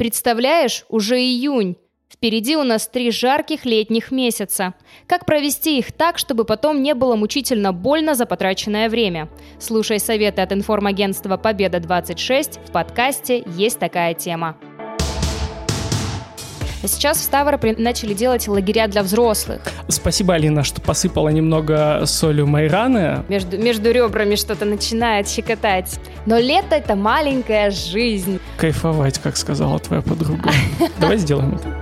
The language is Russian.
Представляешь, уже июнь. Впереди у нас три жарких летних месяца. Как провести их так, чтобы потом не было мучительно больно за потраченное время? Слушай советы от информагентства «Победа-26» в подкасте «Есть такая тема». Сейчас в Ставрополе начали делать лагеря для взрослых. Спасибо, Алина, что посыпала немного солью мои раны. Между, между ребрами что-то начинает щекотать. Но лето — это маленькая жизнь. Кайфовать, как сказала твоя подруга. Давай сделаем это.